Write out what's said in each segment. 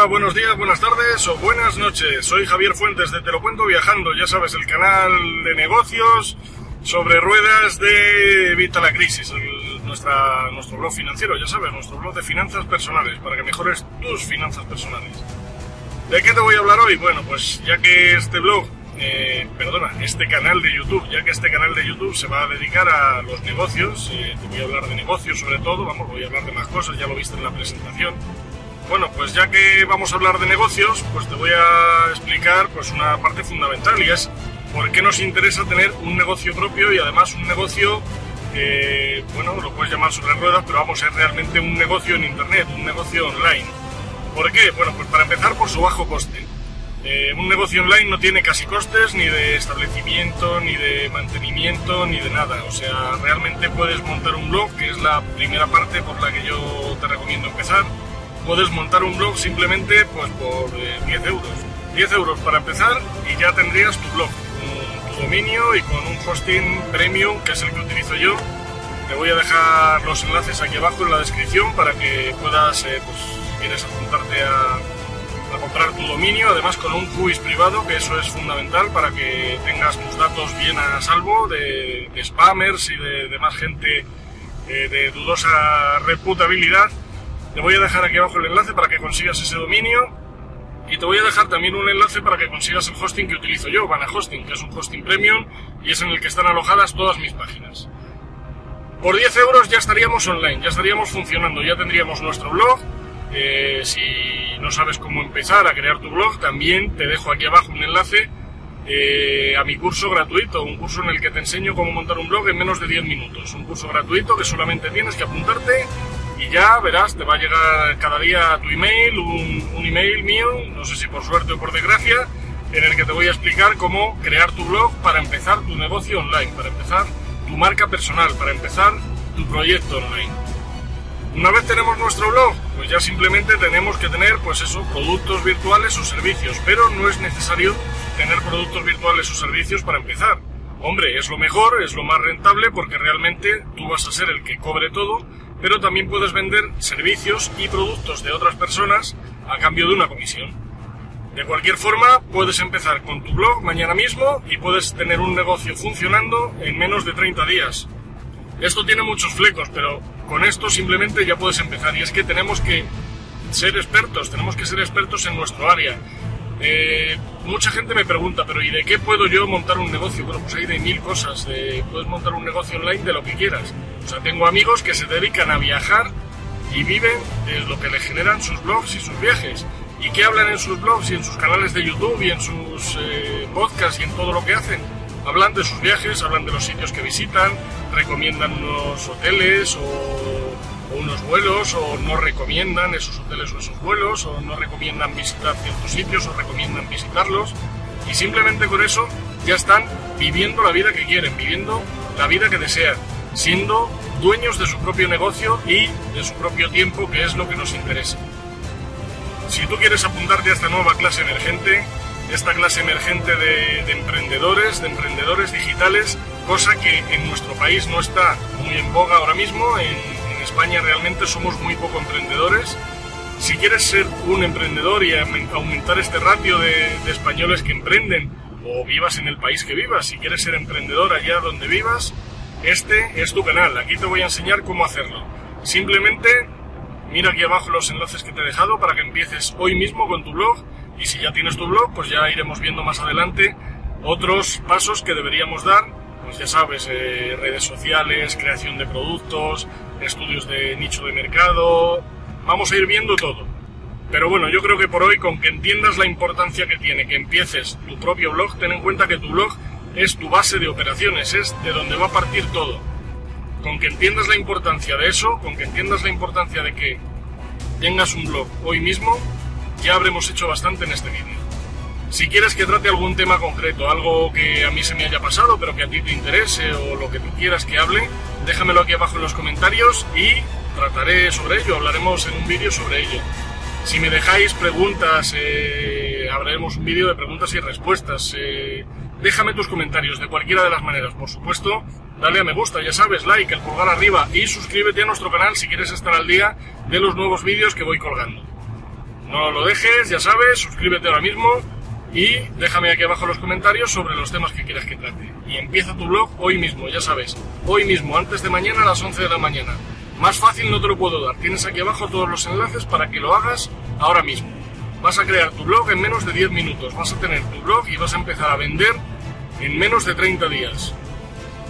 Hola, buenos días, buenas tardes o buenas noches. Soy Javier Fuentes de Te lo cuento viajando, ya sabes, el canal de negocios sobre ruedas de Evita la Crisis, nuestra, nuestro blog financiero, ya sabes, nuestro blog de finanzas personales, para que mejores tus finanzas personales. ¿De qué te voy a hablar hoy? Bueno, pues ya que este blog, eh, perdona, este canal de YouTube, ya que este canal de YouTube se va a dedicar a los negocios, eh, te voy a hablar de negocios sobre todo, vamos, voy a hablar de más cosas, ya lo viste en la presentación. Bueno, pues ya que vamos a hablar de negocios, pues te voy a explicar pues una parte fundamental y es por qué nos interesa tener un negocio propio y además un negocio que, bueno, lo puedes llamar sobre ruedas, pero vamos, es realmente un negocio en Internet, un negocio online. ¿Por qué? Bueno, pues para empezar por su bajo coste. Eh, un negocio online no tiene casi costes ni de establecimiento, ni de mantenimiento, ni de nada. O sea, realmente puedes montar un blog, que es la primera parte por la que yo te recomiendo empezar puedes montar un blog simplemente pues por 10 eh, euros. 10 euros para empezar y ya tendrías tu blog, tu dominio y con un hosting premium que es el que utilizo yo. Te voy a dejar los enlaces aquí abajo en la descripción para que puedas, eh, pues si quieres apuntarte a, comprar tu dominio, además con un quiz privado, que eso es fundamental para que tengas tus datos bien a salvo de, spammers y de, demás gente eh, de dudosa reputabilidad te voy a dejar aquí abajo el enlace para que consigas ese dominio y te voy a dejar también un enlace para que consigas el hosting que utilizo yo, Vana Hosting, que es un hosting premium y es en el que están alojadas todas mis páginas. Por 10 euros ya estaríamos online, ya estaríamos funcionando, ya tendríamos nuestro blog. Eh, si no sabes cómo empezar a crear tu blog, también te dejo aquí abajo un enlace eh, a mi curso gratuito, un curso en el que te enseño cómo montar un blog en menos de 10 minutos. Un curso gratuito que solamente tienes que apuntarte y ya verás, te va a llegar cada día tu email, un, email mío, no sé si por suerte o por desgracia, en el que te voy a explicar cómo crear tu blog para empezar tu negocio online, para empezar tu marca personal, para empezar tu proyecto online. Una vez tenemos nuestro blog, pues ya simplemente tenemos que tener, pues eso, productos virtuales o servicios, pero no es necesario tener productos virtuales o servicios para empezar. Hombre, es lo mejor, es lo más rentable porque realmente tú vas a ser el que cobre todo pero también puedes vender servicios y productos de otras personas a cambio de una comisión. De cualquier forma, puedes empezar con tu blog mañana mismo y puedes tener un negocio funcionando en menos de 30 días. Esto tiene muchos flecos, pero con esto simplemente ya puedes empezar. Y es que tenemos que ser expertos, tenemos que ser expertos en nuestro área. Eh, mucha gente me pregunta, pero ¿y de qué puedo yo montar un negocio? Bueno, pues hay de mil cosas. puedes montar un negocio online de lo que quieras. Sea, tengo amigos que se dedican a viajar y viven de lo que le generan sus blogs y sus viajes. ¿Y qué hablan en sus blogs y en sus canales de YouTube y en sus eh, podcasts y en todo lo que hacen? Hablan de sus viajes, hablan de los sitios que visitan, recomiendan unos hoteles o o unos vuelos o no recomiendan esos hoteles o esos vuelos o no recomiendan visitar ciertos sitios o recomiendan visitarlos y simplemente con eso ya están viviendo la vida que quieren, viviendo la vida que desean, siendo dueños de su propio negocio y de su propio tiempo, que es lo que nos interesa. Si tú quieres apuntarte a esta nueva clase emergente, esta clase emergente de, de emprendedores, de emprendedores digitales, cosa que en nuestro país no está muy en boga ahora mismo, en España realmente somos muy poco emprendedores. Si quieres ser un emprendedor y aumentar este ratio de, españoles que emprenden, o vivas en el país que vivas, si quieres ser emprendedor allá donde vivas, este es tu canal. Aquí te voy a enseñar cómo hacerlo. Simplemente mira aquí abajo los enlaces que te he dejado para que empieces hoy mismo con tu blog y si ya tienes tu blog, pues ya iremos viendo más adelante otros pasos que deberíamos dar pues ya sabes, eh, redes sociales, creación de productos, estudios de nicho de mercado, vamos a ir viendo todo. Pero bueno, yo creo que por hoy, con que entiendas la importancia que tiene que empieces tu propio blog, ten en cuenta que tu blog es tu base de operaciones, es de donde va a partir todo. Con que entiendas la importancia de eso, con que entiendas la importancia de que tengas un blog hoy mismo, ya habremos hecho bastante en este vídeo. Si quieres que trate algún tema concreto, algo que a mí se me haya pasado, pero que a ti te interese o lo que tú quieras que hable, déjamelo aquí abajo en los comentarios y trataré sobre ello, hablaremos en un vídeo sobre ello. Si me dejáis preguntas, eh, hablaremos un vídeo de preguntas y respuestas. Eh, déjame tus comentarios de cualquiera de las maneras, por supuesto. Dale a me gusta, ya sabes, like, el pulgar arriba y suscríbete a nuestro canal si quieres estar al día de los nuevos vídeos que voy colgando. No lo dejes, ya sabes, suscríbete ahora mismo y déjame aquí abajo los comentarios sobre los temas que quieras que trate. Y empieza tu blog hoy mismo, ya sabes, hoy mismo, antes de mañana a las 11 de la mañana. Más fácil no te lo puedo dar, tienes aquí abajo todos los enlaces para que lo hagas ahora mismo. Vas a crear tu blog en menos de 10 minutos, vas a tener tu blog y vas a empezar a vender en menos de 30 días.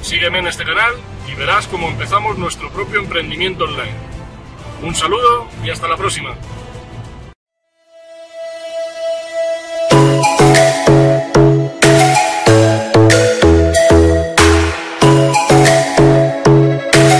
Sígueme en este canal y verás cómo empezamos nuestro propio emprendimiento online. Un saludo y hasta la próxima.